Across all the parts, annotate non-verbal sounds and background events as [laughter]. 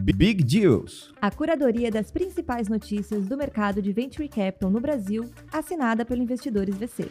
Big Deals. A curadoria das principais notícias do mercado de Venture Capital no Brasil, assinada pelo Investidores VC.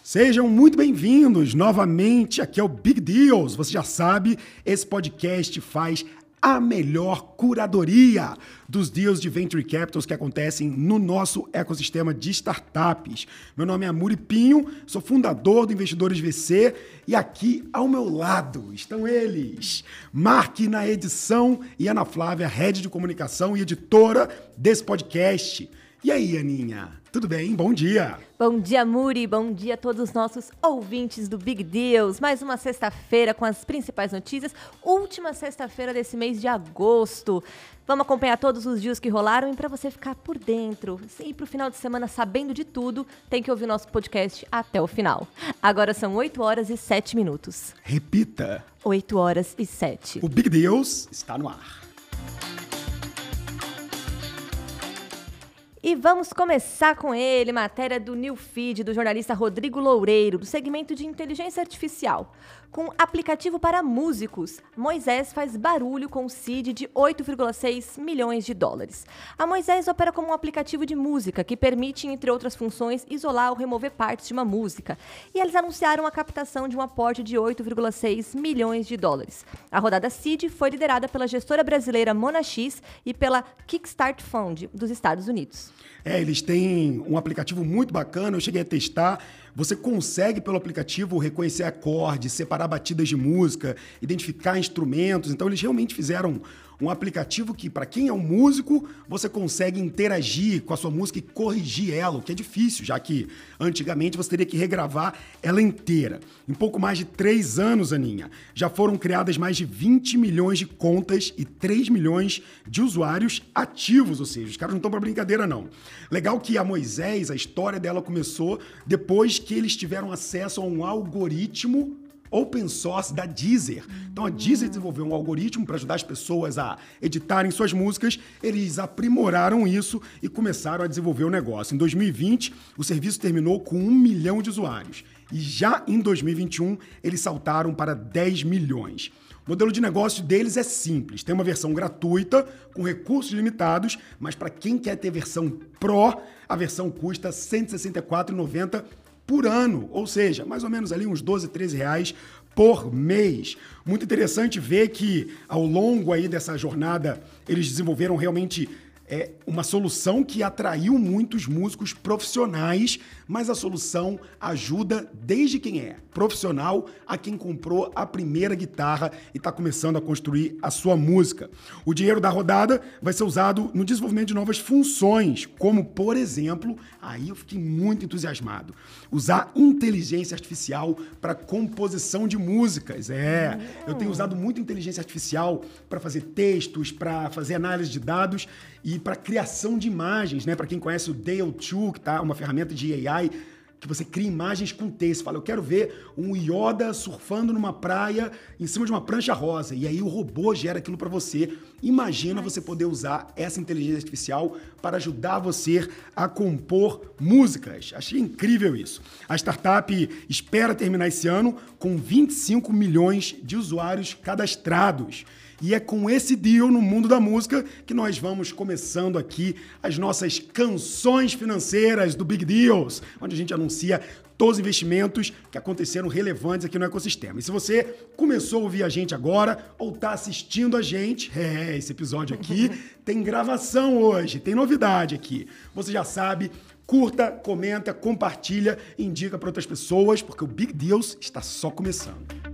Sejam muito bem-vindos novamente aqui ao Big Deals. Você já sabe, esse podcast faz a melhor curadoria dos deals de venture capitals que acontecem no nosso ecossistema de startups. Meu nome é Amuri Pinho, sou fundador do Investidores VC e aqui ao meu lado estão eles, Mark na edição e Ana Flávia, head de comunicação e editora desse podcast. E aí, Aninha? Tudo bem? Bom dia! Bom dia, Muri! Bom dia a todos os nossos ouvintes do Big Deals. Mais uma sexta-feira com as principais notícias. Última sexta-feira desse mês de agosto. Vamos acompanhar todos os dias que rolaram e para você ficar por dentro e para o final de semana sabendo de tudo, tem que ouvir nosso podcast até o final. Agora são 8 horas e 7 minutos. Repita! 8 horas e 7. O Big Deals está no ar. E vamos começar com ele, matéria do New Feed, do jornalista Rodrigo Loureiro, do segmento de inteligência artificial. Com aplicativo para músicos, Moisés faz barulho com seed de 8,6 milhões de dólares. A Moisés opera como um aplicativo de música que permite, entre outras funções, isolar ou remover partes de uma música. E eles anunciaram a captação de um aporte de 8,6 milhões de dólares. A rodada seed foi liderada pela gestora brasileira Monax e pela Kickstart Fund dos Estados Unidos. É, eles têm um aplicativo muito bacana, eu cheguei a testar. Você consegue, pelo aplicativo, reconhecer acordes, separar batidas de música, identificar instrumentos. Então, eles realmente fizeram um aplicativo que, para quem é um músico, você consegue interagir com a sua música e corrigir ela, o que é difícil, já que antigamente você teria que regravar ela inteira. Em pouco mais de três anos, Aninha, já foram criadas mais de 20 milhões de contas e 3 milhões de usuários ativos, ou seja, os caras não estão para brincadeira, não. Legal que a Moisés, a história dela começou depois que eles tiveram acesso a um algoritmo open source da Deezer. Então a Deezer desenvolveu um algoritmo para ajudar as pessoas a editarem suas músicas. Eles aprimoraram isso e começaram a desenvolver o negócio. Em 2020, o serviço terminou com um milhão de usuários. E já em 2021, eles saltaram para 10 milhões. O modelo de negócio deles é simples. Tem uma versão gratuita, com recursos limitados, mas para quem quer ter versão Pro, a versão custa R$ 164,90 por ano, ou seja, mais ou menos ali uns 12, 13 reais por mês. Muito interessante ver que ao longo aí dessa jornada eles desenvolveram realmente é uma solução que atraiu muitos músicos profissionais, mas a solução ajuda desde quem é profissional a quem comprou a primeira guitarra e está começando a construir a sua música. O dinheiro da rodada vai ser usado no desenvolvimento de novas funções, como, por exemplo, aí eu fiquei muito entusiasmado, usar inteligência artificial para composição de músicas. É, eu tenho usado muito inteligência artificial para fazer textos, para fazer análise de dados e para criação de imagens, né? Para quem conhece o Dale 2, que tá uma ferramenta de AI que você cria imagens com texto. Fala, eu quero ver um Yoda surfando numa praia em cima de uma prancha rosa. E aí o robô gera aquilo para você. Imagina você poder usar essa inteligência artificial para ajudar você a compor músicas. Achei incrível isso. A startup espera terminar esse ano com 25 milhões de usuários cadastrados. E é com esse deal no mundo da música que nós vamos começando aqui as nossas canções financeiras do Big Deals, onde a gente anuncia todos os investimentos que aconteceram relevantes aqui no ecossistema. E se você começou a ouvir a gente agora ou está assistindo a gente, [laughs] é, esse episódio aqui [laughs] tem gravação hoje, tem novidade aqui. Você já sabe, curta, comenta, compartilha, indica para outras pessoas, porque o Big Deals está só começando.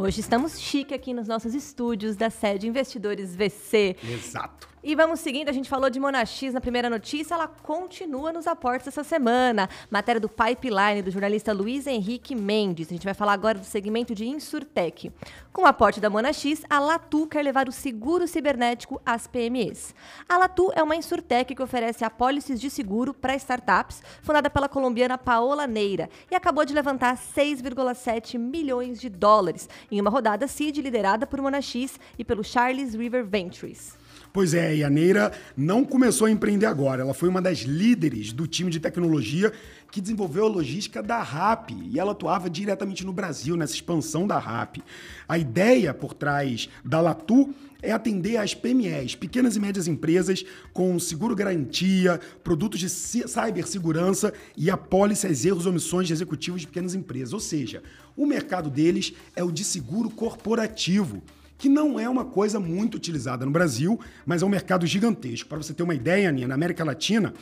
Hoje estamos chique aqui nos nossos estúdios da sede Investidores VC. Exato. E vamos seguindo, a gente falou de Monax na primeira notícia, ela continua nos aportes essa semana. Matéria do Pipeline, do jornalista Luiz Henrique Mendes. A gente vai falar agora do segmento de Insurtech. Com o aporte da Monax, a Latu quer levar o seguro cibernético às PMEs. A Latu é uma Insurtech que oferece apólices de seguro para startups, fundada pela colombiana Paola Neira, e acabou de levantar 6,7 milhões de dólares em uma rodada seed liderada por Monax e pelo Charles River Ventures. Pois é, e a Neira não começou a empreender agora. Ela foi uma das líderes do time de tecnologia que desenvolveu a logística da RAP e ela atuava diretamente no Brasil, nessa expansão da RAP. A ideia por trás da Latu é atender às PMEs, pequenas e médias empresas, com seguro garantia, produtos de cibersegurança e apólice aos erros ou omissões de executivos de pequenas empresas. Ou seja, o mercado deles é o de seguro corporativo que não é uma coisa muito utilizada no Brasil, mas é um mercado gigantesco. Para você ter uma ideia, Aninha, na América Latina,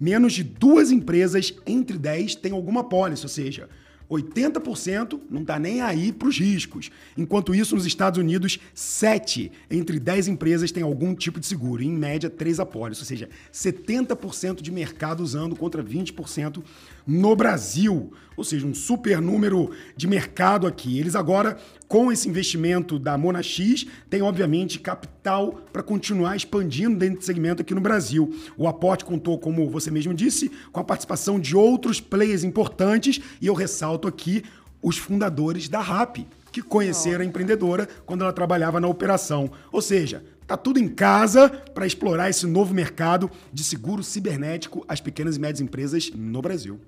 menos de duas empresas entre dez têm alguma pólice, ou seja, 80% não está nem aí para os riscos. Enquanto isso, nos Estados Unidos, 7 entre 10 empresas têm algum tipo de seguro, em média 3 apólices, ou seja, 70% de mercado usando contra 20% no Brasil. Ou seja, um super número de mercado aqui. Eles agora, com esse investimento da Mona X, têm, obviamente, capital para continuar expandindo dentro do segmento aqui no Brasil. O aporte contou, como você mesmo disse, com a participação de outros players importantes, e eu ressalto aqui os fundadores da RAP, que conheceram a empreendedora quando ela trabalhava na operação. Ou seja, Tá tudo em casa para explorar esse novo mercado de seguro cibernético às pequenas e médias empresas no Brasil.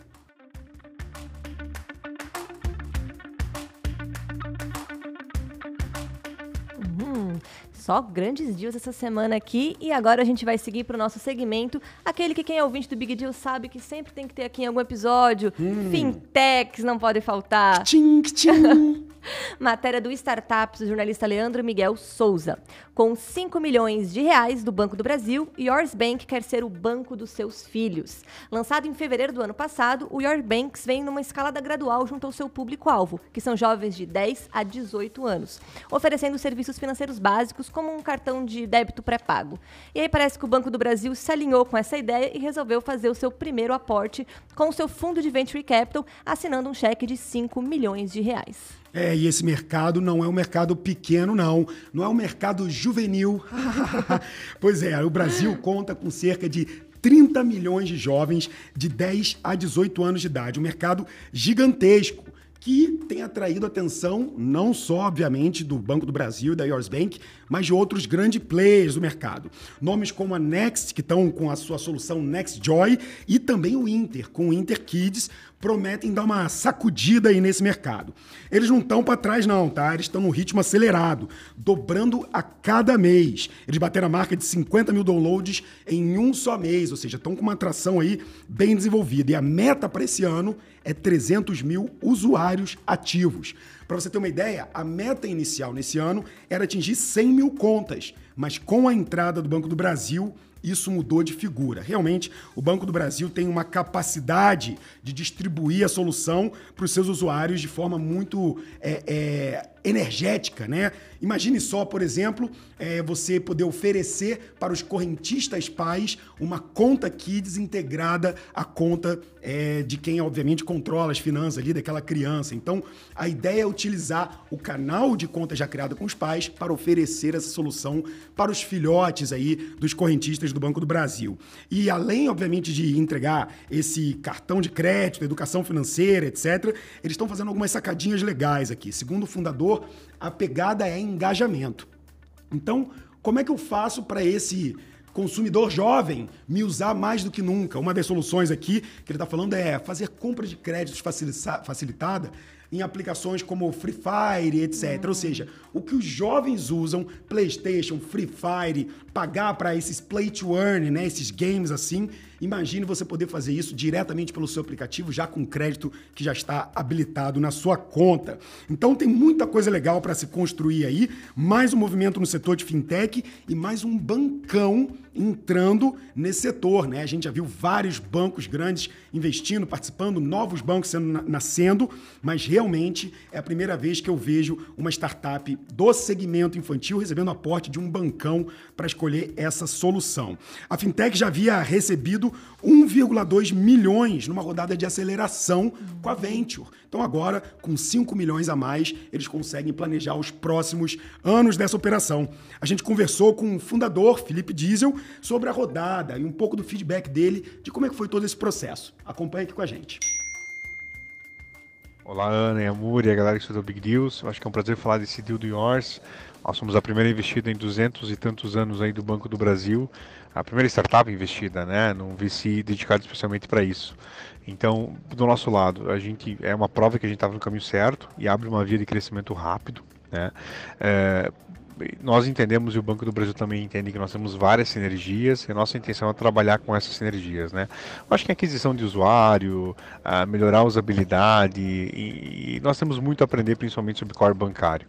Só grandes dias essa semana aqui e agora a gente vai seguir para o nosso segmento, aquele que quem é ouvinte do Big Deal sabe que sempre tem que ter aqui em algum episódio. Hum. Fintechs não pode faltar. Tchim, tchim. [laughs] [laughs] Matéria do Startups, do jornalista Leandro Miguel Souza. Com 5 milhões de reais do Banco do Brasil, Yours Bank quer ser o banco dos seus filhos. Lançado em fevereiro do ano passado, o Yours Banks vem numa escalada gradual junto ao seu público-alvo, que são jovens de 10 a 18 anos, oferecendo serviços financeiros básicos como um cartão de débito pré-pago. E aí parece que o Banco do Brasil se alinhou com essa ideia e resolveu fazer o seu primeiro aporte com o seu fundo de Venture Capital, assinando um cheque de 5 milhões de reais. É, e esse mercado não é um mercado pequeno, não. Não é um mercado juvenil. [laughs] [laughs] pois é, o Brasil conta com cerca de 30 milhões de jovens de 10 a 18 anos de idade. Um mercado gigantesco que tem atraído a atenção não só, obviamente, do Banco do Brasil e da Yours Bank, mas de outros grandes players do mercado. Nomes como a Next, que estão com a sua solução Next Joy, e também o Inter, com o Inter Kids, prometem dar uma sacudida aí nesse mercado. Eles não estão para trás não, tá? Eles estão no ritmo acelerado, dobrando a cada mês. Eles bateram a marca de 50 mil downloads em um só mês, ou seja, estão com uma atração aí bem desenvolvida. E a meta para esse ano é 300 mil usuários ativos. Para você ter uma ideia, a meta inicial nesse ano era atingir 100 mil contas, mas com a entrada do Banco do Brasil, isso mudou de figura. Realmente, o Banco do Brasil tem uma capacidade de distribuir a solução para os seus usuários de forma muito é, é, energética, né? Imagine só, por exemplo, é, você poder oferecer para os correntistas pais uma conta Kids integrada à conta é, de quem, obviamente, controla as finanças ali daquela criança. Então, a ideia é utilizar o canal de conta já criado com os pais para oferecer essa solução para os filhotes aí dos correntistas do Banco do Brasil. E além, obviamente, de entregar esse cartão de crédito, educação financeira, etc., eles estão fazendo algumas sacadinhas legais aqui. Segundo o fundador, a pegada é engajamento. Então, como é que eu faço para esse consumidor jovem me usar mais do que nunca? Uma das soluções aqui que ele está falando é fazer compra de créditos facilitada em aplicações como Free Fire, etc. Uhum. Ou seja, o que os jovens usam, PlayStation, Free Fire, pagar para esses play to earn, né, esses games assim, Imagine você poder fazer isso diretamente pelo seu aplicativo, já com crédito que já está habilitado na sua conta. Então tem muita coisa legal para se construir aí, mais um movimento no setor de fintech e mais um bancão entrando nesse setor, né? A gente já viu vários bancos grandes investindo, participando, novos bancos sendo nascendo, mas realmente é a primeira vez que eu vejo uma startup do segmento infantil recebendo aporte de um bancão para escolher essa solução. A fintech já havia recebido 1,2 milhões numa rodada de aceleração com a Venture. Então agora, com 5 milhões a mais, eles conseguem planejar os próximos anos dessa operação. A gente conversou com o fundador, Felipe Diesel, sobre a rodada e um pouco do feedback dele de como é que foi todo esse processo. Acompanhe aqui com a gente. Olá, Ana e Amor e a galera que estuda Big Deals. Eu acho que é um prazer falar desse deal do Yours. Nós somos a primeira investida em 200 e tantos anos aí do Banco do Brasil. A primeira startup investida, né? Num VC dedicado especialmente para isso. Então, do nosso lado, a gente é uma prova que a gente estava no caminho certo e abre uma via de crescimento rápido, né? É, nós entendemos e o Banco do Brasil também entende que nós temos várias sinergias e a nossa intenção é trabalhar com essas sinergias, né? Eu acho que a aquisição de usuário, melhorar a usabilidade e, e, nós temos muito a aprender principalmente sobre core bancário.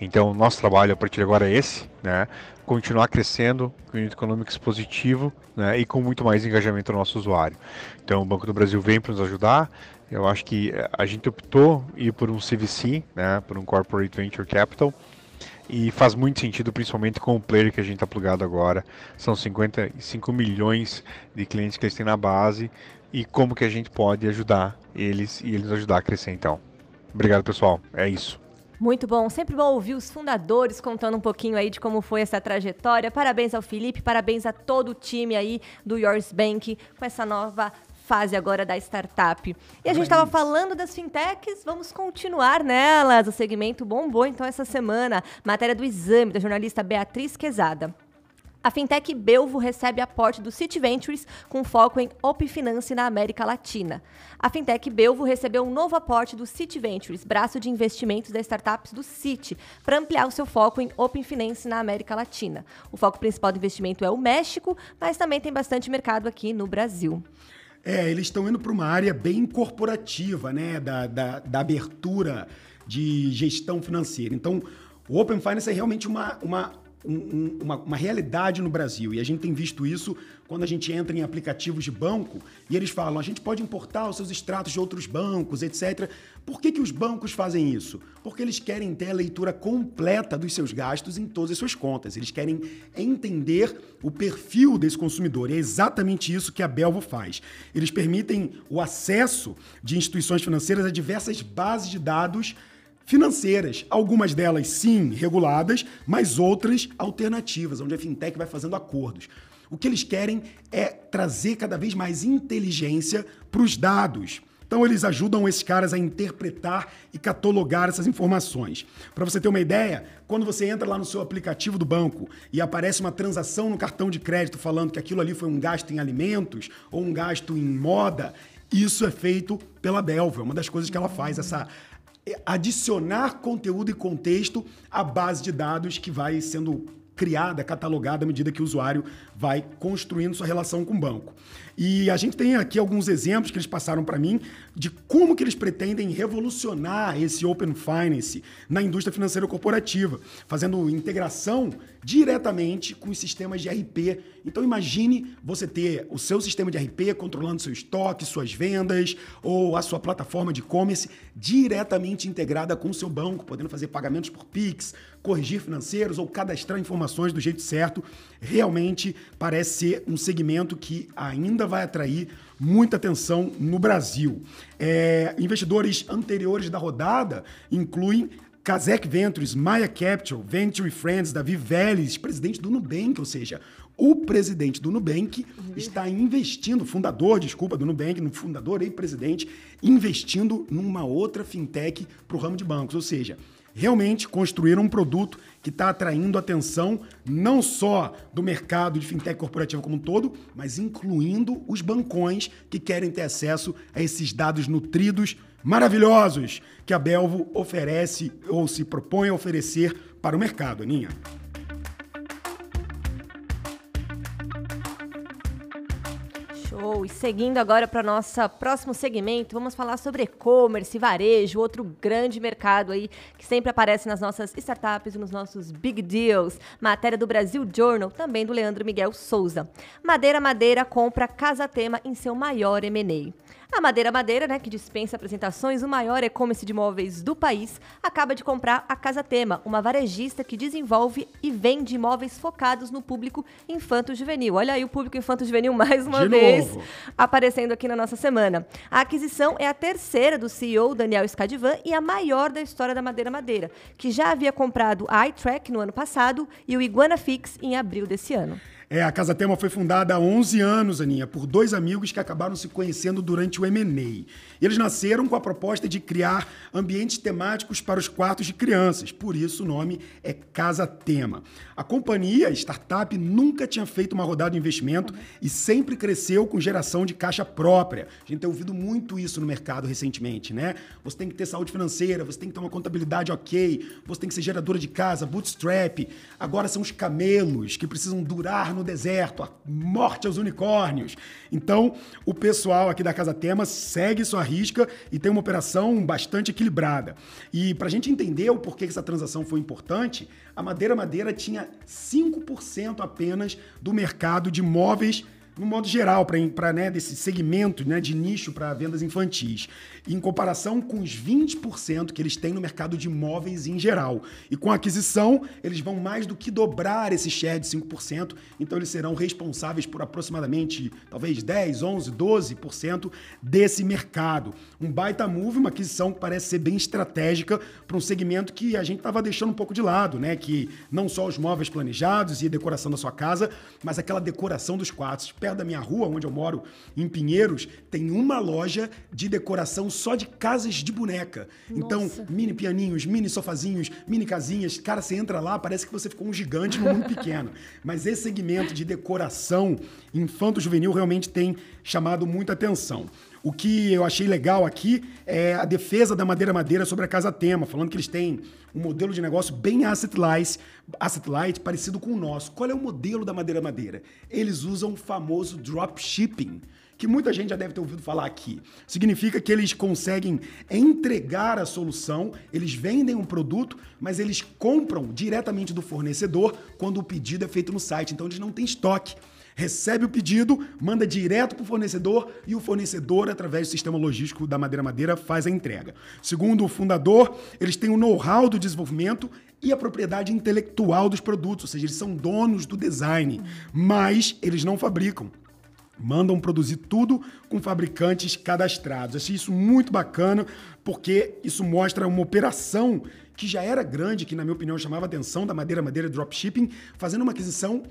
Então, nosso trabalho a partir de agora é esse, né? Continuar crescendo com unit econômico positivo né? e com muito mais engajamento do nosso usuário. Então, o Banco do Brasil vem para nos ajudar. Eu acho que a gente optou ir por um CVC, né? por um Corporate Venture Capital, e faz muito sentido, principalmente com o player que a gente está plugado agora. São 55 milhões de clientes que eles têm na base e como que a gente pode ajudar eles e eles ajudar a crescer então. Obrigado, pessoal. É isso. Muito bom, sempre bom ouvir os fundadores contando um pouquinho aí de como foi essa trajetória. Parabéns ao Felipe, parabéns a todo o time aí do Yours Bank com essa nova fase agora da startup. E a gente estava falando das fintechs, vamos continuar nelas. O segmento bombou então essa semana. Matéria do exame da jornalista Beatriz Quezada. A fintech Belvo recebe aporte do City Ventures com foco em Open Finance na América Latina. A fintech Belvo recebeu um novo aporte do City Ventures, braço de investimentos das startups do City, para ampliar o seu foco em Open Finance na América Latina. O foco principal do investimento é o México, mas também tem bastante mercado aqui no Brasil. É, eles estão indo para uma área bem corporativa, né? Da, da, da, abertura de gestão financeira. Então, o Open Finance é realmente uma, uma um, uma, uma, realidade no Brasil. E a gente tem visto isso quando a gente entra em aplicativos de banco e eles falam: a gente pode importar os seus extratos de outros bancos, etc. Por que, que os bancos fazem isso? Porque eles querem ter a leitura completa dos seus gastos em todas as suas contas. Eles querem entender o perfil desse consumidor. E é exatamente isso que a Belvo faz. Eles permitem o acesso de instituições financeiras a diversas bases de dados financeiras. Algumas delas, sim, reguladas, mas outras alternativas, onde a fintech vai fazendo acordos. O que eles querem é trazer cada vez mais inteligência para os dados. Então, eles ajudam esses caras a interpretar e catalogar essas informações. Para você ter uma ideia, quando você entra lá no seu aplicativo do banco e aparece uma transação no cartão de crédito falando que aquilo ali foi um gasto em alimentos ou um gasto em moda, isso é feito pela Belva. É uma das coisas que ela faz, essa adicionar conteúdo e contexto à base de dados que vai sendo criada, catalogada à medida que o usuário vai construindo sua relação com o banco. E a gente tem aqui alguns exemplos que eles passaram para mim de como que eles pretendem revolucionar esse Open Finance na indústria financeira corporativa, fazendo integração diretamente com os sistemas de RP. Então imagine você ter o seu sistema de RP controlando seu estoque, suas vendas ou a sua plataforma de e-commerce diretamente integrada com o seu banco, podendo fazer pagamentos por Pix, corrigir financeiros ou cadastrar informações do jeito certo. Realmente parece ser um segmento que ainda vai atrair muita atenção no Brasil. É, investidores anteriores da rodada incluem Kazek Ventures, Maya Capital, Venture Friends, Davi Vélez, presidente do Nubank, ou seja, o presidente do Nubank está investindo, fundador, desculpa, do Nubank, no fundador e presidente, investindo numa outra fintech para o ramo de bancos. Ou seja, realmente construíram um produto que está atraindo atenção não só do mercado de fintech corporativa como um todo, mas incluindo os bancões que querem ter acesso a esses dados nutridos maravilhosos que a Belvo oferece ou se propõe a oferecer para o mercado, Aninha. Show! E seguindo agora para nosso próximo segmento, vamos falar sobre e-commerce, varejo, outro grande mercado aí que sempre aparece nas nossas startups e nos nossos big deals. Matéria do Brasil Journal, também do Leandro Miguel Souza. Madeira Madeira compra Casa Tema em seu maior M&A. A Madeira Madeira, né, que dispensa apresentações, o maior e-commerce de imóveis do país, acaba de comprar a Casa Tema, uma varejista que desenvolve e vende imóveis focados no público infanto-juvenil. Olha aí o público infanto-juvenil mais uma de vez novo. aparecendo aqui na nossa semana. A aquisição é a terceira do CEO Daniel Scadivan e a maior da história da Madeira Madeira, que já havia comprado a iTrack no ano passado e o Iguana Fix em abril desse ano. É, a Casa Tema foi fundada há 11 anos, Aninha, por dois amigos que acabaram se conhecendo durante o M&A. Eles nasceram com a proposta de criar ambientes temáticos para os quartos de crianças, por isso o nome é Casa Tema. A companhia, startup, nunca tinha feito uma rodada de investimento e sempre cresceu com geração de caixa própria. A gente tem ouvido muito isso no mercado recentemente, né? Você tem que ter saúde financeira, você tem que ter uma contabilidade ok, você tem que ser geradora de casa, bootstrap. Agora são os camelos que precisam durar no deserto, a morte aos unicórnios. Então, o pessoal aqui da Casa Tema segue sua risca e tem uma operação bastante equilibrada. E para a gente entender o porquê que essa transação foi importante, a Madeira Madeira tinha 5% apenas do mercado de móveis no modo geral, para né, desse segmento né, de nicho para vendas infantis, em comparação com os 20% que eles têm no mercado de imóveis em geral. E com a aquisição, eles vão mais do que dobrar esse share de 5%, então eles serão responsáveis por aproximadamente, talvez 10, 11, 12% desse mercado. Um baita move, uma aquisição que parece ser bem estratégica para um segmento que a gente estava deixando um pouco de lado, né? Que não só os móveis planejados e decoração da sua casa, mas aquela decoração dos quartos perto da minha rua, onde eu moro, em Pinheiros, tem uma loja de decoração só de casas de boneca. Então, Nossa. Então, mini pianinhos, mini sofazinhos, mini casinhas. Cara, você entra lá, parece que você ficou um gigante no mundo pequeno. [laughs] Mas esse segmento de decoração infanto-juvenil realmente tem chamado muita atenção. O que eu achei legal aqui é a defesa da Madeira Madeira sobre a Casa Tema, falando que eles têm um modelo de negócio bem asset light, asset light parecido com o nosso. Qual é o modelo da Madeira Madeira? Eles usam o famoso dropshipping, que muita gente já deve ter ouvido falar aqui. Significa que eles conseguem entregar a solução, eles vendem um produto, mas eles compram diretamente do fornecedor quando o pedido é feito no site. Então eles não têm estoque recebe o pedido, manda direto para o fornecedor e o fornecedor, através do sistema logístico da Madeira Madeira, faz a entrega. Segundo o fundador, eles têm o know-how do desenvolvimento e a propriedade intelectual dos produtos, ou seja, eles são donos do design, mas eles não fabricam. Mandam produzir tudo com fabricantes cadastrados. Achei isso muito bacana, porque isso mostra uma operação que já era grande, que, na minha opinião, chamava a atenção da Madeira Madeira Dropshipping, fazendo uma aquisição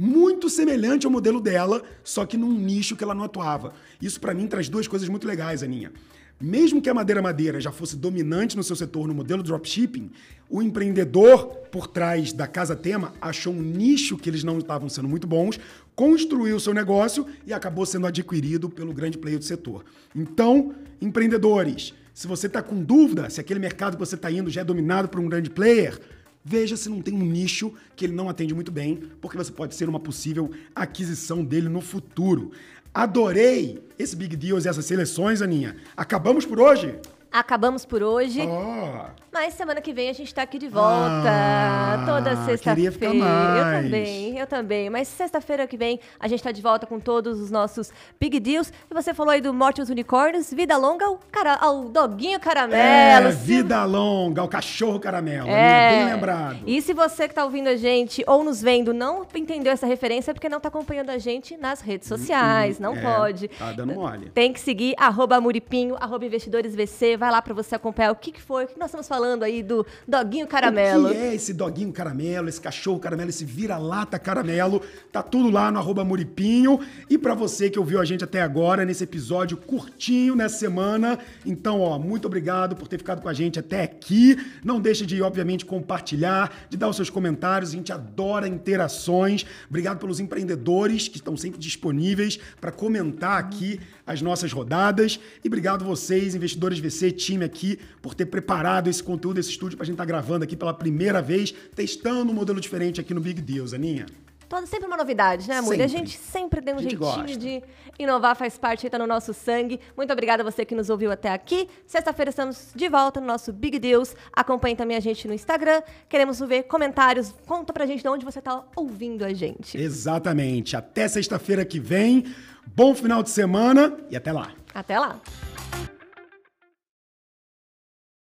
muito semelhante ao modelo dela, só que num nicho que ela não atuava. Isso para mim traz duas coisas muito legais, Aninha. Mesmo que a Madeira Madeira já fosse dominante no seu setor no modelo dropshipping, o empreendedor por trás da Casa Tema achou um nicho que eles não estavam sendo muito bons, construiu o seu negócio e acabou sendo adquirido pelo grande player do setor. Então, empreendedores, se você está com dúvida se aquele mercado que você está indo já é dominado por um grande player, Veja se não tem um nicho que ele não atende muito bem, porque você pode ser uma possível aquisição dele no futuro. Adorei esse Big Deals e essas seleções, Aninha. Acabamos por hoje? Acabamos por hoje. Oh. Mas semana que vem a gente tá aqui de volta. Ah, toda sexta-feira. Eu também, eu também. Mas sexta-feira que vem a gente tá de volta com todos os nossos Big Deals. E você falou aí do Morte aos Unicórnios, Vida Longa ao, cara, ao Doguinho Caramelo. É, Se- vida longa, o cachorro caramelo. É. Bem lembrado. E se você que tá ouvindo a gente ou nos vendo não entendeu essa referência, é porque não tá acompanhando a gente nas redes sociais. Não É, pode. Tá dando mole. Tem que seguir, arroba Muripinho, arroba investidoresvc. Vai lá pra você acompanhar o que, que foi, o que nós estamos falando aí do Doguinho Caramelo. O que é esse doguinho caramelo, esse cachorro caramelo, esse vira-lata caramelo? Tá tudo lá no arroba Muripinho. E pra você que ouviu a gente até agora, nesse episódio curtinho nessa semana, então, ó, muito obrigado por ter ficado com a gente até aqui. Não deixe de, obviamente, compartilhar, de dar os seus comentários. A gente adora interações. Obrigado pelos empreendedores que estão sempre disponíveis para comentar aqui as nossas rodadas. E obrigado vocês, investidores VC, time aqui, por ter preparado esse conteúdo, esse estúdio pra gente estar gravando aqui pela primeira vez, testando um modelo diferente aqui no Big Deals, Aninha. Toda, sempre uma novidade, né, Muri? A gente sempre tem um jeitinho gosta. de inovar, faz parte, tá no nosso sangue. Muito obrigada a você que nos ouviu até aqui. Sexta-feira estamos de volta no nosso Big Deals. Acompanhe também a gente no Instagram. Queremos ver comentários. Conta pra gente de onde você tá ouvindo a gente. Exatamente. Até sexta-feira que vem. Bom final de semana e até lá. Até lá!